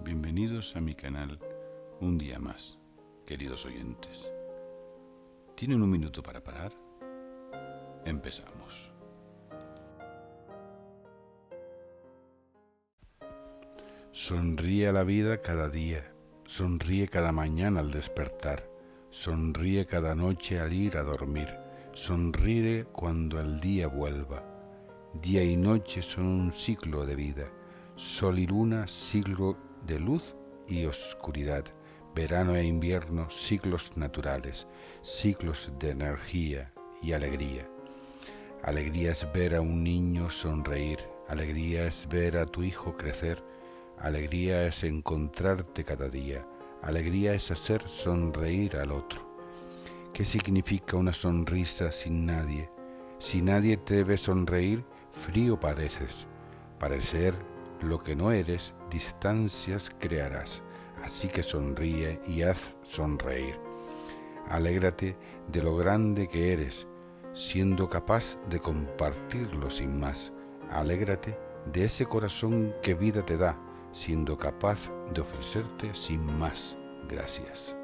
Bienvenidos a mi canal un día más, queridos oyentes. ¿Tienen un minuto para parar? Empezamos. Sonríe a la vida cada día, sonríe cada mañana al despertar, sonríe cada noche al ir a dormir, sonríe cuando el día vuelva. Día y noche son un ciclo de vida, sol y luna ciclo de luz y oscuridad, verano e invierno, ciclos naturales, ciclos de energía y alegría. Alegría es ver a un niño sonreír, alegría es ver a tu hijo crecer, alegría es encontrarte cada día, alegría es hacer sonreír al otro. ¿Qué significa una sonrisa sin nadie? Si nadie te ve sonreír, frío padeces. Parecer lo que no eres, distancias crearás. Así que sonríe y haz sonreír. Alégrate de lo grande que eres, siendo capaz de compartirlo sin más. Alégrate de ese corazón que vida te da, siendo capaz de ofrecerte sin más. Gracias.